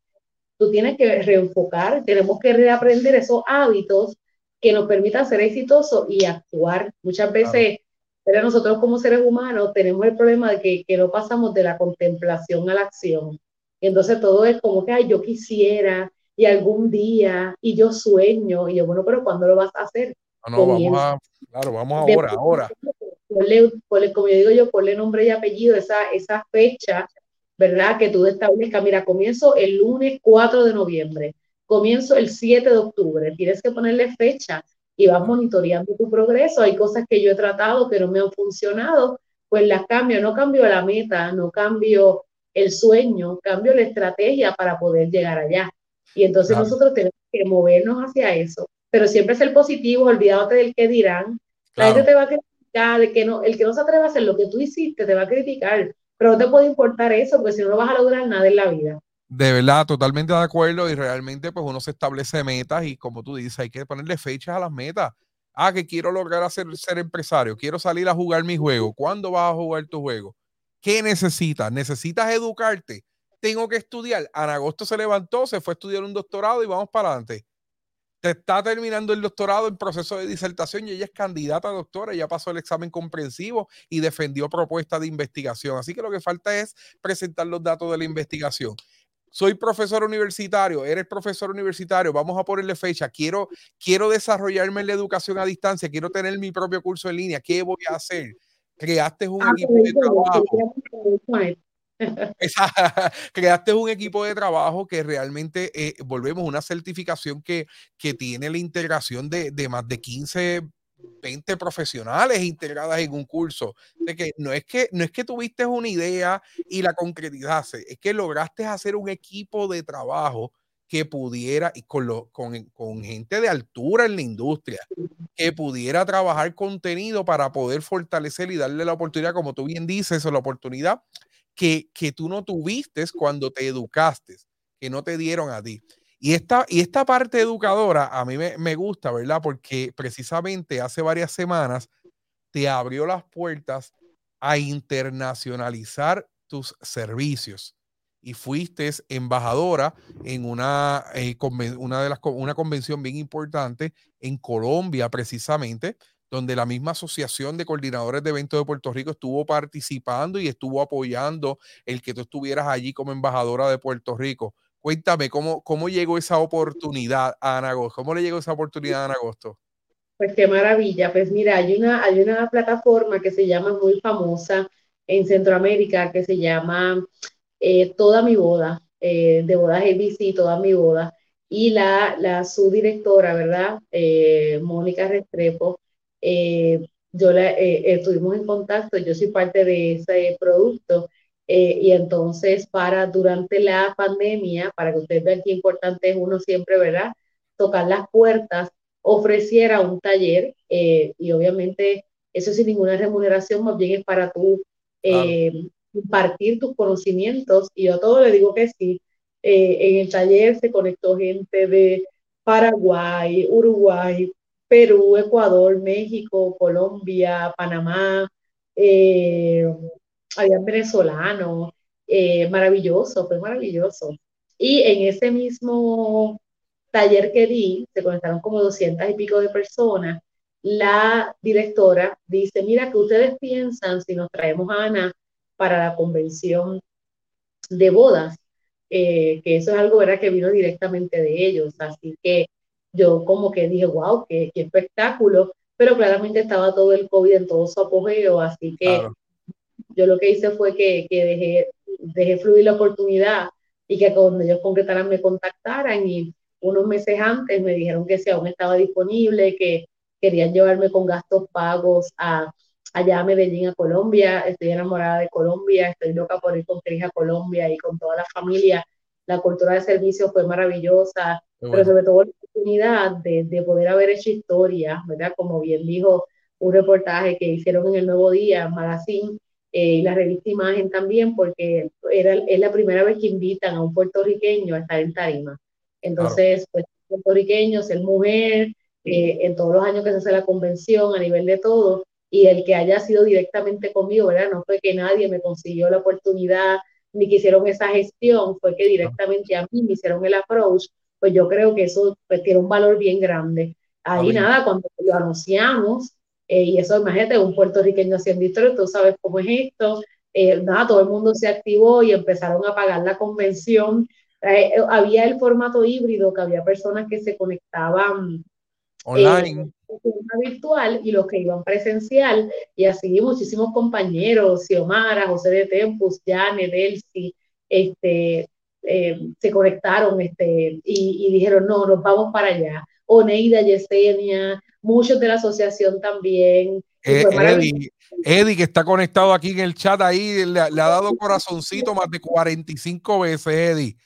tú tienes que reenfocar, tenemos que reaprender esos hábitos que nos permitan ser exitosos y actuar. Muchas veces, pero nosotros como seres humanos tenemos el problema de que, que, no pasamos de la contemplación a la acción. Y entonces todo es como que, ay, yo quisiera, y algún día, y yo sueño, y yo, bueno, pero ¿cuándo lo vas a hacer? No, vamos a, claro, vamos ahora, ahora. Como yo digo yo, ponle nombre y apellido, esa, esa fecha ¿verdad? Que tú establezcas, mira, comienzo el lunes 4 de noviembre, comienzo el 7 de octubre, tienes que ponerle fecha y vas monitoreando tu progreso. Hay cosas que yo he tratado que no me han funcionado, pues las cambio, no cambio la meta, no cambio el sueño, cambio la estrategia para poder llegar allá. Y entonces nosotros tenemos que movernos hacia eso, pero siempre es el positivo, olvídate del que dirán. La gente te va a criticar, el que, no, el que no se atreva a hacer lo que tú hiciste te va a criticar, pero no te puede importar eso, porque si no, no vas a lograr nada en la vida. De verdad, totalmente de acuerdo y realmente pues uno se establece metas y como tú dices, hay que ponerle fechas a las metas. Ah, que quiero lograr hacer, ser empresario, quiero salir a jugar mi juego. ¿Cuándo vas a jugar tu juego? ¿Qué necesitas? ¿Necesitas educarte? Tengo que estudiar. Ana Agosto se levantó, se fue a estudiar un doctorado y vamos para adelante. Te está terminando el doctorado en proceso de disertación y ella es candidata a doctora, ya pasó el examen comprensivo y defendió propuestas de investigación. Así que lo que falta es presentar los datos de la investigación soy profesor universitario, eres profesor universitario, vamos a ponerle fecha, quiero, quiero desarrollarme en la educación a distancia, quiero tener mi propio curso en línea, ¿qué voy a hacer? Creaste un ah, equipo de trabajo. creaste un equipo de trabajo que realmente, eh, volvemos, una certificación que, que tiene la integración de, de más de 15 20 profesionales integradas en un curso. De que no es que no es que tuviste una idea y la concretizaste, es que lograste hacer un equipo de trabajo que pudiera, y con, lo, con, con gente de altura en la industria, que pudiera trabajar contenido para poder fortalecer y darle la oportunidad, como tú bien dices, la oportunidad que, que tú no tuviste cuando te educaste, que no te dieron a ti. Y esta, y esta parte educadora a mí me, gusta, ¿verdad? Porque precisamente hace varias semanas te abrió las puertas a internacionalizar tus servicios y fuiste embajadora en una, eh, una, de las, una convención bien importante en Colombia, precisamente, donde la misma Asociación de Coordinadores de Eventos de Puerto Rico estuvo participando y estuvo apoyando el que tú estuvieras allí como embajadora de Puerto Rico. Cuéntame, ¿cómo, cómo llegó esa oportunidad a Ana Agosto? ¿Cómo le llegó esa oportunidad a Ana Agosto? Pues qué maravilla. Pues mira, hay una, hay una plataforma que se llama muy famosa en Centroamérica que se llama eh, Toda mi boda, eh, de bodas ABC, Toda mi boda. Y la, la subdirectora, ¿verdad? Eh, Mónica Restrepo, yo la, estuvimos en contacto, yo soy parte de ese producto eh, y entonces, para durante la pandemia, para que ustedes vean qué importante es uno siempre, ¿verdad? Tocar las puertas, ofreciera un taller eh, y obviamente eso sin ninguna remuneración, más bien es para tú eh, compartir tus conocimientos y yo todo le digo que sí. en el taller se conectó gente de Paraguay, Uruguay, Perú, Ecuador, México, Colombia, Panamá, eh, habían venezolanos, eh, maravilloso, fue maravilloso. Y en ese mismo taller que di, se conectaron como 200 y pico de personas, la directora dice, mira, que ustedes piensan si nos traemos a Ana para la convención de bodas? Eh, que eso es algo ¿verdad? que vino directamente de ellos. Así que yo como que dije, wow, qué, qué espectáculo, pero claramente estaba todo el COVID en todo su apogeo, así que yo lo que hice fue que, que dejé, dejé fluir la oportunidad y que cuando ellos concretaran me contactaran y unos meses antes me dijeron que si aún estaba disponible, que querían llevarme con gastos pagos a, allá a Medellín, a Colombia. Estoy enamorada de Colombia, estoy loca por ir con Cris a Colombia y con toda la familia. La cultura de servicio fue maravillosa, pero sobre todo oportunidad de, de, poder haber hecho historia, ¿verdad? Como bien dijo un reportaje que hicieron en el Nuevo Día, Magazine, eh, y la revista Imagen también, porque era, es la primera vez que invitan a un puertorriqueño a estar en tarima. Entonces, pues, puertorriqueño, ser mujer, eh, en todos los años que se hace la convención, a nivel de todo, y el que haya sido directamente conmigo, ¿verdad? No fue que nadie me consiguió la oportunidad, ni que hicieron esa gestión, fue que directamente a mí me hicieron el approach, pues yo creo que eso pues, tiene un valor bien grande. Ahí nada, cuando lo anunciamos, eh, y eso, imagínate, un puertorriqueño haciendo historia, tú sabes cómo es esto. Eh, nada, todo el mundo se activó y empezaron a pagar la convención. Eh, había el formato híbrido, que había personas que se conectaban online. virtual y los que iban presencial, y así muchísimos compañeros, Xiomara, José de Tempus, Jane, Delcy, este, se conectaron este, y, y, dijeron, no, nos vamos para allá. Oneida, Yesenia, muchos de la asociación también. Eh, Eddie, que está conectado aquí en el chat ahí, le, ha dado corazoncito más de 45 veces, Eddie.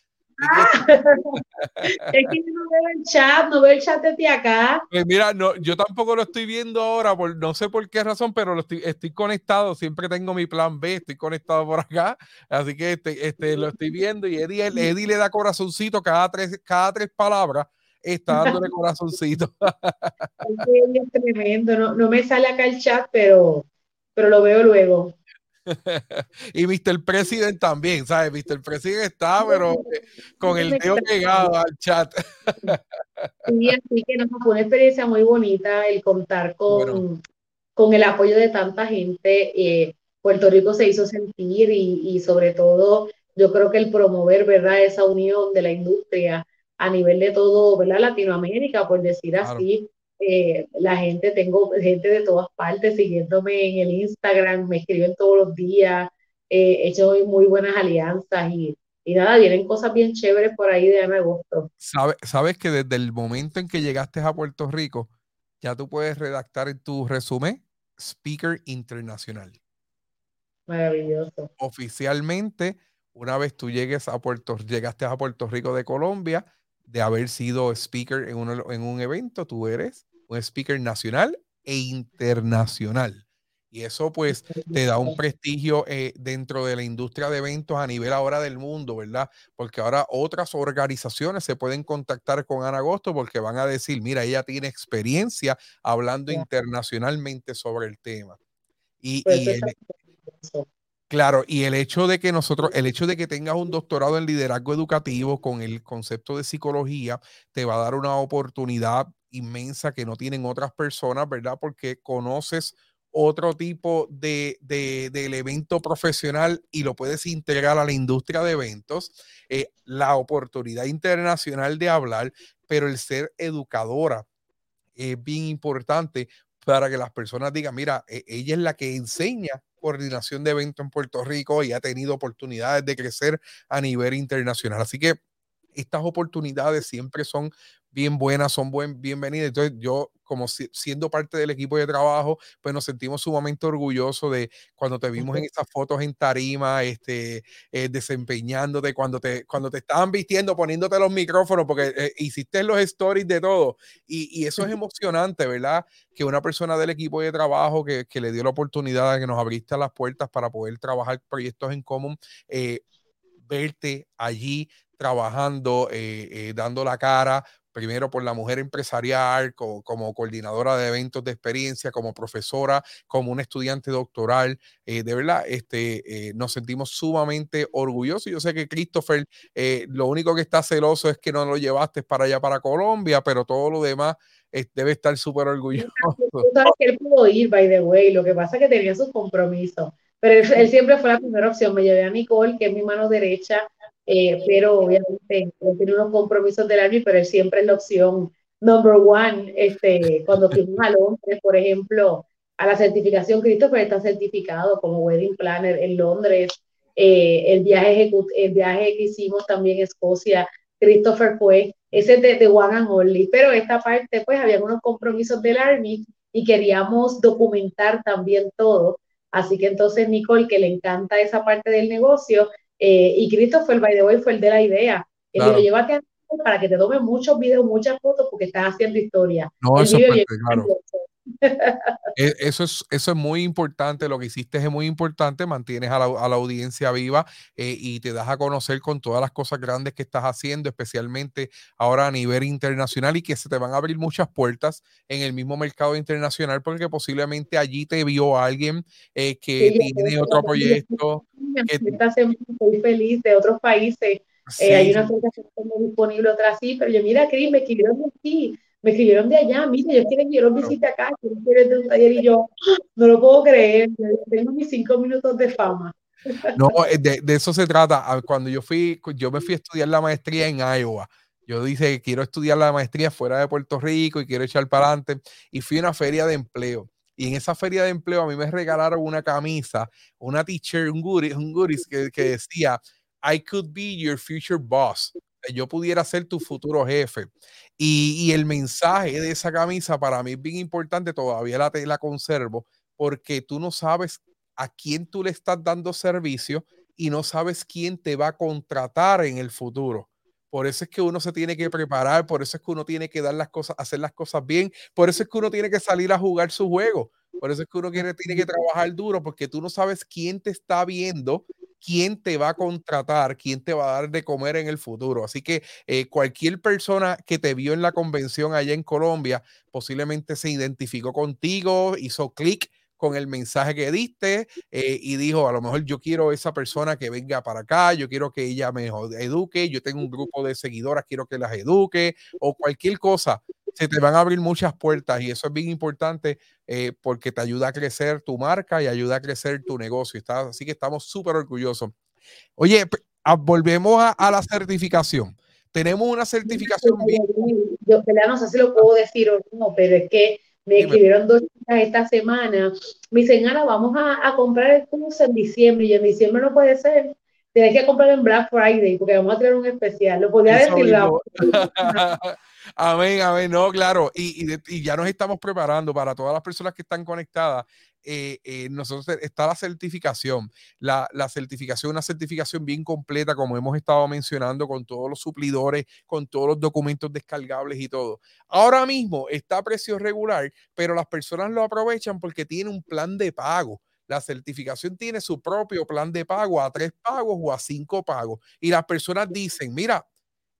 Es que no veo el chat, no veo el chat de ti acá. Pues mira, no, yo tampoco lo estoy viendo ahora, por, no sé por qué razón, pero lo estoy, estoy conectado, siempre tengo mi plan B, estoy conectado por acá, así que este, este, lo estoy viendo y Eddie, Eddie le da corazoncito cada tres, cada tres palabras está dándole corazoncito. es tremendo, no, no, me sale acá el chat, pero, pero lo veo luego. Y Mr. President también, ¿sabes? Mr. President está, pero eh, con el dedo pegado al chat. sí, así que nos fue una experiencia muy bonita el contar con, con el apoyo de tanta gente. Eh, Puerto Rico se hizo sentir y, y sobre todo yo creo que el promover, ¿verdad? Esa unión de la industria a nivel de todo, ¿verdad? Latinoamérica, por decir así. Eh, la gente, tengo gente de todas partes siguiéndome en el Instagram, me escriben todos los días, eh, he hecho muy buenas alianzas y, y, nada, vienen cosas bien chéveres por ahí de agosto. ¿Sabes, sabes que desde el momento en que llegaste a Puerto Rico, ya tú puedes redactar en tu resumen Speaker Internacional. Maravilloso. Oficialmente, una vez tú llegues a Puerto, llegaste a Puerto Rico de Colombia, de haber sido speaker en, en un evento, tú eres un speaker nacional e internacional. Y eso pues te da un prestigio eh, dentro de la industria de eventos a nivel ahora del mundo, ¿verdad? Porque ahora otras organizaciones se pueden contactar con Ana Agosto porque van a decir, mira, ella tiene experiencia hablando internacionalmente sobre el tema. Y, pues Claro, y el hecho de que nosotros, el hecho de que tengas un doctorado en liderazgo educativo con el concepto de psicología, te va a dar una oportunidad inmensa que no tienen otras personas, ¿verdad? Porque conoces otro tipo de, del evento profesional y lo puedes integrar a la industria de eventos, eh, la oportunidad internacional de hablar, pero el ser educadora es bien importante para que las personas digan, mira, e, ella es la que enseña coordinación de eventos en Puerto Rico y ha tenido oportunidades de crecer a nivel internacional. Así que estas oportunidades siempre son bien buenas, son buen, bienvenidas. Entonces, yo, como siendo parte del equipo de trabajo, pues nos sentimos sumamente orgullosos de cuando te vimos en esas fotos en tarima, este, eh, desempeñándote, cuando te, cuando te estaban vistiendo, poniéndote los micrófonos, porque eh, hiciste los stories de todo. Y, y, eso es emocionante, ¿verdad? Que una persona del equipo de trabajo que, que, le dio la oportunidad de que nos abriste las puertas para poder trabajar proyectos en común, eh, verte allí trabajando, dando la cara, primero por la mujer empresarial, como, coordinadora de eventos de experiencia, como profesora, como un estudiante doctoral. Eh, de verdad, este, eh, nos sentimos sumamente orgullosos. Yo sé que Christopher, eh, lo único que está celoso es que no lo llevaste para allá, para Colombia, pero todo lo demás debe estar súper orgulloso. Tú sabes que él pudo ir, by the way, lo que pasa es que tenía sus compromisos, pero él, él siempre fue la primera opción. Me llevé a Nicole, que es mi mano derecha, eh, pero obviamente tiene unos compromisos del Army, pero él siempre es la opción number one. Este, cuando fuimos a Londres, por ejemplo, a la certificación, Christopher está certificado como wedding planner en Londres. Eh, el, viaje el viaje que hicimos también en Escocia, Christopher fue, ese de, de One and Only, pero esta parte, pues, había unos compromisos del Army y queríamos documentar también todo. Así que entonces Nicole, que le encanta esa parte del negocio, eh, y Cristo fue el by the way, fue el de la idea. Él dijo, llévate a para que te tome muchos videos, muchas fotos, porque estás haciendo historia. No, eso, claro. E, eso, es, eso es muy importante, lo que hiciste es muy importante, mantienes a la, a la audiencia viva eh, y te das a conocer con todas las cosas grandes que estás haciendo, especialmente ahora a nivel internacional y que se te van a abrir muchas puertas en el mismo mercado internacional porque posiblemente allí te vio alguien eh, que tiene otro proyecto. Que, muy feliz de otros países. Eh, hay una aplicación disponible, otra así, pero yo mira, Cris, me de aquí me escribieron de allá, mira, ellos quieren que yo los visite acá, quieren de un taller y yo, no lo puedo creer, tengo mis cinco minutos de fama. No, eh, de, de, eso se trata. Cuando yo fui, yo me fui a estudiar la maestría en Iowa. Yo dije quiero estudiar la maestría fuera de Puerto Rico y quiero echar para adelante. Y fui a una feria de empleo. Y en esa feria de empleo a mí me regalaron una camisa, una t-shirt, un goodies, un goodies que, que decía, I could be your future boss yo pudiera ser tu futuro jefe. Y, el mensaje de esa camisa para mí es bien importante, todavía la, la conservo, porque tú no sabes a quién tú le estás dando servicio y no sabes quién te va a contratar en el futuro. Por eso es que uno se tiene que preparar, por eso es que uno tiene que dar las cosas, hacer las cosas bien, por eso es que uno tiene que salir a jugar su juego, por eso es que uno tiene que trabajar duro, porque tú no sabes quién te está viendo, quién te va a contratar, quién te va a dar de comer en el futuro. Así que eh, cualquier persona que te vio en la convención allá en Colombia posiblemente se identificó contigo, hizo clic con el mensaje que diste eh, y dijo, a lo mejor yo quiero esa persona que venga para acá, yo quiero que ella me eduque, yo tengo un grupo de seguidoras, quiero que las eduque o cualquier cosa. Se te van a abrir muchas puertas y eso es bien importante eh, porque te ayuda a crecer tu marca y ayuda a crecer tu negocio. Está, así que estamos súper orgullosos. Oye, ah, volvemos a, la certificación. Tenemos una certificación. Yo, no sé si lo puedo decir o no, pero es que me escribieron dos chicas esta semana. Me dicen, Ana, vamos a, a, comprar el curso en diciembre. Y en diciembre no puede ser. Tienes que comprar en Black Friday porque vamos a tener un especial. Lo podía decir. amén, amén. No, claro. Y, y, y, ya nos estamos preparando para todas las personas que están conectadas. Eh, eh, nosotros está la certificación, la, la, certificación, una certificación bien completa, como hemos estado mencionando, con todos los suplidores, con todos los documentos descargables y todo. Ahora mismo está a precio regular, pero las personas lo aprovechan porque tiene un plan de pago. La certificación tiene su propio plan de pago a tres pagos o a cinco pagos. Y las personas dicen, mira,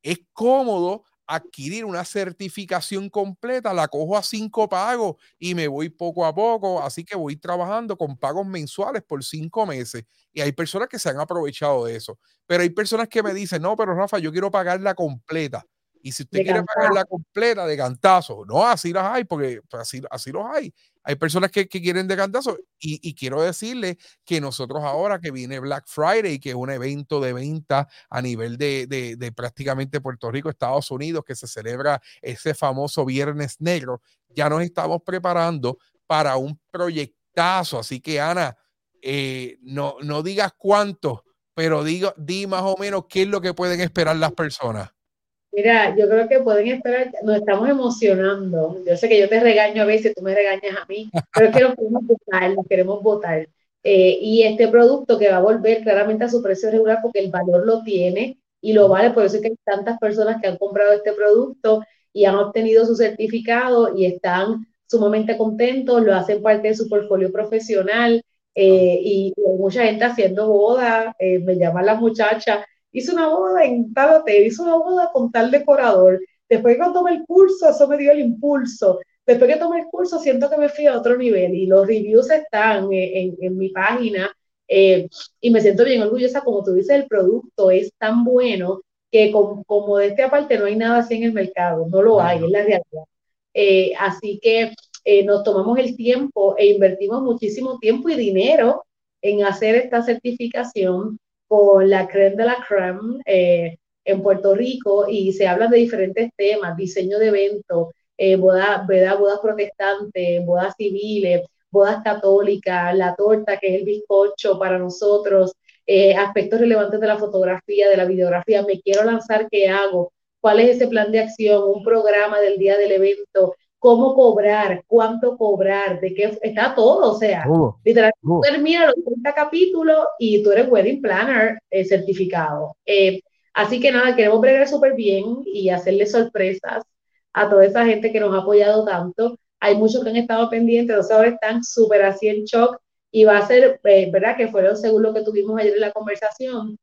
es cómodo adquirir una certificación completa, la cojo a cinco pagos y me voy poco a poco, así que voy trabajando con pagos mensuales por cinco meses. Y hay personas que se han aprovechado de eso, pero hay personas que me dicen, no, pero Rafa, yo quiero pagarla completa. Y si usted quiere pagarla completa de cantazo, no, así las hay, porque pues, así, así los hay. Hay personas que, quieren de cantazo y, quiero decirle que nosotros ahora que viene Black Friday, que es un evento de venta a nivel de, de, prácticamente Puerto Rico, Estados Unidos, que se celebra ese famoso Viernes Negro, ya nos estamos preparando para un proyectazo. Así que Ana, eh, no, no digas cuánto, pero digo, di más o menos qué es lo que pueden esperar las personas. Mira, yo creo que pueden esperar, nos estamos emocionando. Yo sé que yo te regaño a veces, tú me regañas a mí, pero es que nos queremos votar, nos queremos votar. Eh, y este producto que va a volver claramente a su precio regular porque el valor lo tiene y lo vale, por eso es que hay tantas personas que han comprado este producto y han obtenido su certificado y están sumamente contentos, lo hacen parte de su portfolio profesional eh, y, hay mucha gente haciendo boda, eh, me llaman las muchachas hice una boda en tal hotel, hice una boda con tal decorador. Después que tomé el curso, eso me dio el impulso. Después que tomé el curso, siento que me fui a otro nivel y los reviews están en, en, mi página eh, y me siento bien orgullosa, como tú dices, el producto es tan bueno que como, como de esta parte no hay nada así en el mercado, no lo hay, es la realidad. Eh, así que eh, nos tomamos el tiempo e invertimos muchísimo tiempo y dinero en hacer esta certificación con la creme de la creme eh, en Puerto Rico y se hablan de diferentes temas, diseño de eventos, eh, bodas, bodas protestantes, bodas civiles, bodas católicas, la torta que es el bizcocho para nosotros, eh, aspectos relevantes de la fotografía, de la videografía, me quiero lanzar, ¿qué hago? ¿Cuál es ese plan de acción? Un programa del día del evento, cómo cobrar, cuánto cobrar, de qué está todo, o sea, literalmente tú terminas los 30 capítulos y tú eres wedding planner eh, certificado. Eh, así que nada, queremos bregar súper bien y hacerle sorpresas a toda esa gente que nos ha apoyado tanto. Hay muchos que han estado pendientes, los ahora están súper así en shock y va a ser, eh, ¿verdad? Que fueron según lo que tuvimos ayer en la conversación.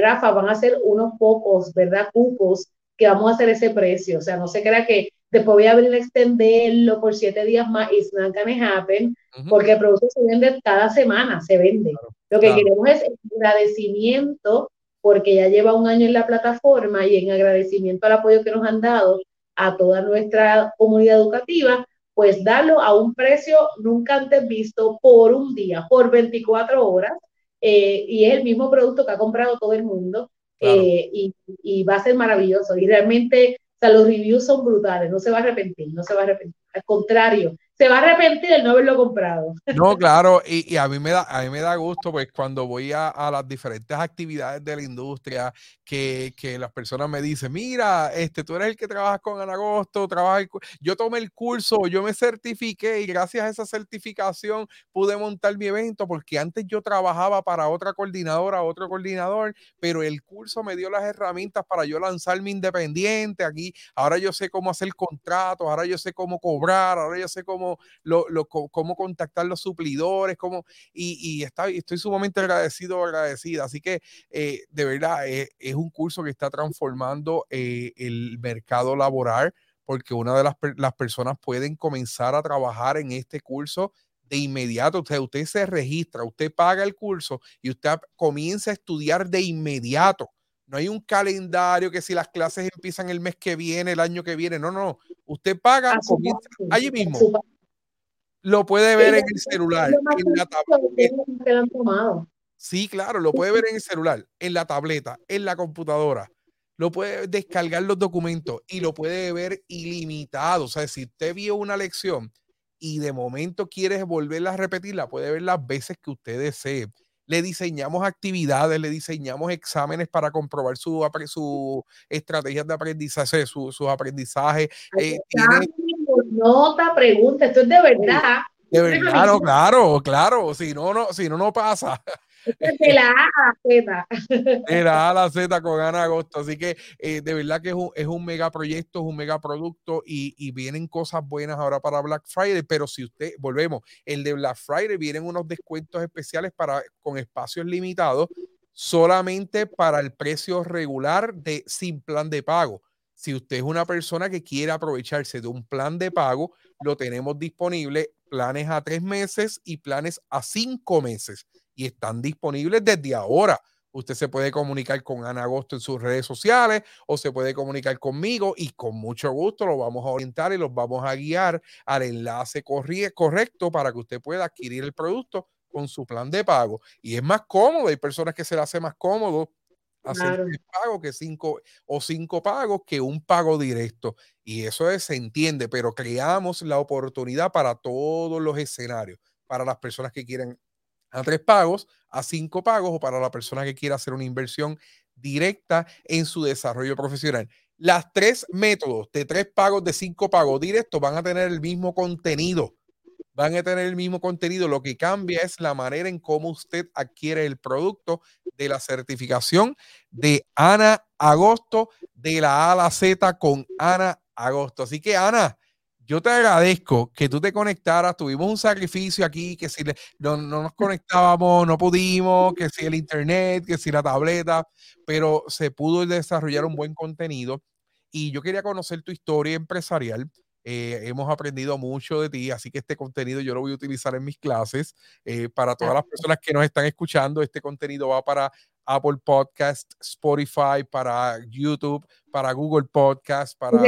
Rafa, van a ser unos pocos, ¿verdad? Cupos que vamos a hacer ese precio. O sea, no se crea que Después voy a abrir extenderlo por siete días más. It's not gonna happen. Porque el producto se vende cada semana, se vende. Lo que queremos es agradecimiento porque ya lleva un año en la plataforma y en agradecimiento al apoyo que nos han dado a toda nuestra comunidad educativa, pues darlo a un precio nunca antes visto por un día, por 24 horas, eh, y es el mismo producto que ha comprado todo el mundo, eh, y, y, va a ser maravilloso. Y realmente o sea, los reviews son brutales, no se va a arrepentir, no se va a arrepentir. Al contrario, se va a arrepentir de no haberlo comprado. No, claro, y, a, mí me da, a mí me da gusto, pues cuando voy a, las diferentes actividades de la industria, que, las personas me dicen, mira, este, tú eres el que trabajas con Anagosto, trabajas yo tomé el curso, yo me certifiqué y gracias a esa certificación pude montar mi evento, porque antes yo trabajaba para otra coordinadora, otro coordinador, pero el curso me dio las herramientas para yo lanzarme independiente aquí, ahora yo sé cómo hacer contratos, ahora yo sé cómo cobrar, ahora yo sé cómo cómo, contactar los suplidores, cómo, y, está, estoy sumamente agradecido, agradecida. Así que eh, de verdad eh, es un curso que está transformando eh, el mercado laboral porque una de las, las personas pueden comenzar a trabajar en este curso de inmediato. Usted, usted se registra, usted paga el curso y usted comienza a estudiar de inmediato. No hay un calendario que si las clases empiezan el mes que viene, el año que viene. No, no. Usted paga, comienza allí mismo. Lo puede ver en el celular, en la tableta. Sí, claro, lo puede ver en el celular, en la tableta, en la computadora. Lo puede descargar los documentos y lo puede ver ilimitado. O sea, si usted vio una lección y de momento quiere volverla a repetirla, puede ver las veces que usted desee. Le diseñamos actividades, le diseñamos exámenes para comprobar su, su estrategias de aprendizaje, su, sus aprendizajes. Eh, nota, pregunta, esto es de verdad. De verdad, claro, claro, claro. Si no, no, si no, no pasa. De la A a la Z. De la Z con Ana Agosto. Así que eh, de verdad que es un, es un mega proyecto, es un mega producto y, y, vienen cosas buenas ahora para Black Friday. Pero si usted, volvemos, el de Black Friday vienen unos descuentos especiales para con espacios limitados solamente para el precio regular de sin plan de pago. Si usted es una persona que quiere aprovecharse de un plan de pago, lo tenemos disponible, planes a tres meses y planes a cinco meses. Y están disponibles desde ahora. Usted se puede comunicar con Ana Agosto en sus redes sociales o se puede comunicar conmigo y con mucho gusto lo vamos a orientar y los vamos a guiar al enlace correcto para que usted pueda adquirir el producto con su plan de pago. Y es más cómodo, hay personas que se le hace más cómodo hacer un pago que cinco o cinco pagos que un pago directo. Y eso es, se entiende, pero creamos la oportunidad para todos los escenarios, para las personas que quieren a tres pagos, a cinco pagos o para la persona que quiera hacer una inversión directa en su desarrollo profesional. Las tres métodos de tres pagos, de cinco pagos directos van a tener el mismo contenido van a tener el mismo contenido. Lo que cambia es la manera en cómo usted adquiere el producto de la certificación de Ana Agosto, de la A a la Z con Ana Agosto. Así que, Ana, yo te agradezco que tú te conectaras. Tuvimos un sacrificio aquí, que si no, no, nos conectábamos, no pudimos, que si el internet, que si la tableta, pero se pudo desarrollar un buen contenido. Y yo quería conocer tu historia empresarial eh, hemos aprendido mucho de ti, así que este contenido yo lo voy a utilizar en mis clases. Eh, para todas las personas que nos están escuchando, este contenido va para Apple Podcast, Spotify, para YouTube, para Google Podcast, para...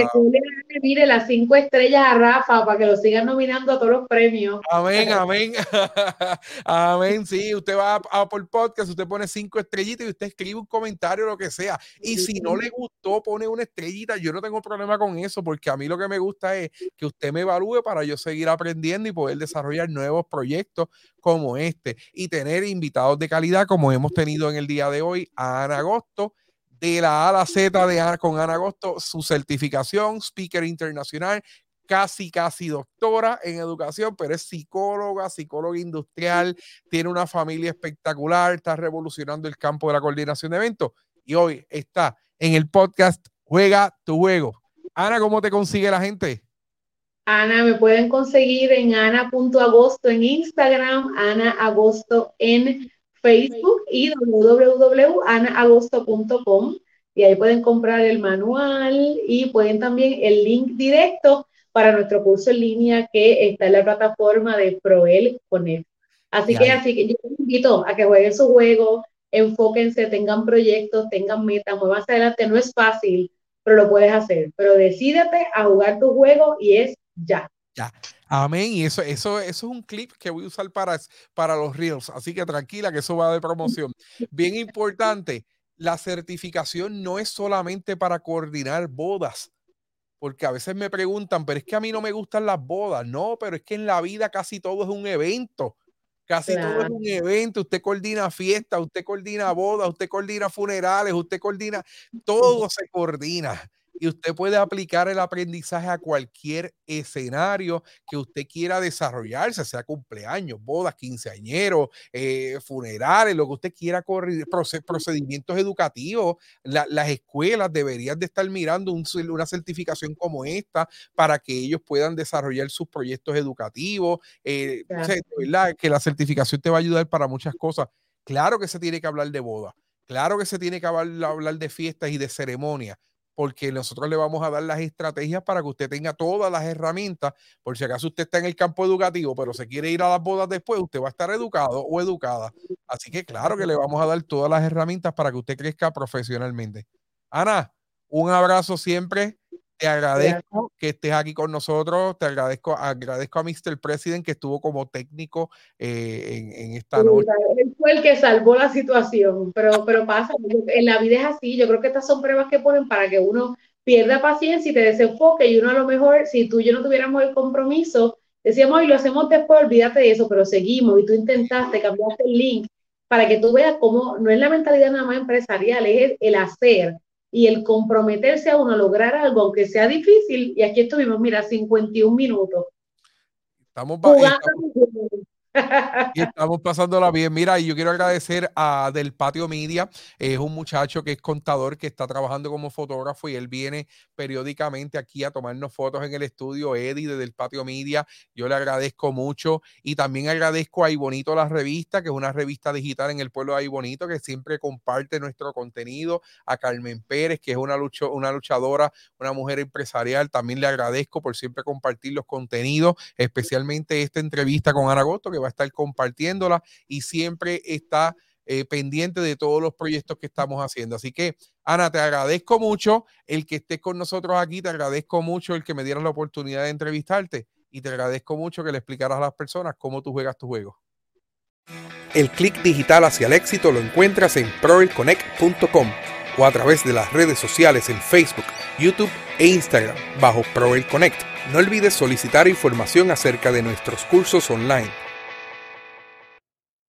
mire las cinco estrellas a Rafa para que lo sigan nominando a todos los premios. Amén, amén. amén, sí, usted va a Apple Podcast, usted pone cinco estrellitas y usted escribe un comentario, lo que sea. Y si no le gustó, pone una estrellita. Yo no tengo problema con eso, porque a mí lo que me gusta es que usted me evalúe para yo seguir aprendiendo y poder desarrollar nuevos proyectos como este y tener invitados de calidad como hemos tenido en el día de hoy a Ana Agosto de la A a la Z de con Ana Agosto, su certificación, speaker internacional, casi, casi doctora en educación, pero es psicóloga, psicóloga industrial, tiene una familia espectacular, está revolucionando el campo de la coordinación de eventos y hoy está en el podcast Juega tu juego. Ana, ¿cómo te consigue la gente? Ana, me pueden conseguir en ana.agosto en Instagram, Ana Agosto en Facebook y www.anaagosto.com y ahí pueden comprar el manual y pueden también el link directo para nuestro curso en línea que está en la plataforma de Proel Connect. Así que, así que yo les invito a que jueguen su juego, enfóquense, tengan proyectos, tengan metas, más adelante. No es fácil, pero lo puedes hacer. Pero decídete a jugar tu juego y es ya. Ya. Amén. Y eso, eso, eso es un clip que voy a usar para, para los Reels. Así que tranquila que eso va de promoción. Bien importante, la certificación no es solamente para coordinar bodas. porque a veces me preguntan, pero es que a mí no me gustan las bodas. No, pero es que en la vida casi todo es un evento. Casi todo es un evento. Usted coordina fiestas, usted coordina bodas, usted coordina funerales, usted coordina, todo se coordina y usted puede aplicar el aprendizaje a cualquier escenario que usted quiera desarrollarse, sea cumpleaños, bodas, quinceañeros, eh, funerales, lo que usted quiera correr, procedimientos educativos. las escuelas deberían de estar mirando una certificación como esta para que ellos puedan desarrollar sus proyectos educativos. Eh, que la certificación te va a ayudar para muchas cosas. Claro que se tiene que hablar de boda. Claro que se tiene que hablar de fiestas y de ceremonias, porque nosotros le vamos a dar las estrategias para que usted tenga todas las herramientas, por si acaso usted está en el campo educativo, pero se quiere ir a las bodas después, usted va a estar educado o educada. Así que claro que le vamos a dar todas las herramientas para que usted crezca profesionalmente. Ana, un abrazo siempre. Te agradezco que estés aquí con nosotros. Te agradezco, agradezco a Mr. President que estuvo como técnico eh, en, esta noche. Él fue el que salvó la situación, pero, pero pasa, en la vida es así. Yo creo que estas son pruebas que ponen para que uno pierda paciencia y te desenfoque. Y uno a lo mejor, si tú y yo no tuviéramos el compromiso, decíamos, y lo hacemos después, olvídate de eso, pero seguimos y tú intentaste, cambiaste el link para que tú veas cómo no es la mentalidad nada más empresarial, es el hacer y el comprometerse a uno a lograr algo, aunque sea difícil, y aquí estuvimos, mira, 51 minutos. Estamos, y estamos pasándola bien. Mira, y yo quiero agradecer a Del Patio Media. Es un muchacho que es contador, que está trabajando como fotógrafo y él viene periódicamente aquí a tomarnos fotos en el estudio. Eddie de Del Patio Media, yo le agradezco mucho. Y también agradezco a Ibonito La Revista, que es una revista digital en el pueblo de Ibonito, que siempre comparte nuestro contenido. A Carmen Pérez, que es una, lucho, una luchadora, una mujer empresarial. También le agradezco por siempre compartir los contenidos, especialmente esta entrevista con Ana Gosto, que va a estar compartiéndola y siempre está eh, pendiente de todos los proyectos que estamos haciendo. Así que, Ana, te agradezco mucho el que estés con nosotros aquí, te agradezco mucho el que me dieras la oportunidad de entrevistarte y te agradezco mucho que le explicaras a las personas cómo tú juegas tu juego. El clic digital hacia el éxito lo encuentras en proelconnect.com o a través de las redes sociales en Facebook, YouTube e Instagram bajo Proel Connect. No olvides solicitar información acerca de nuestros cursos online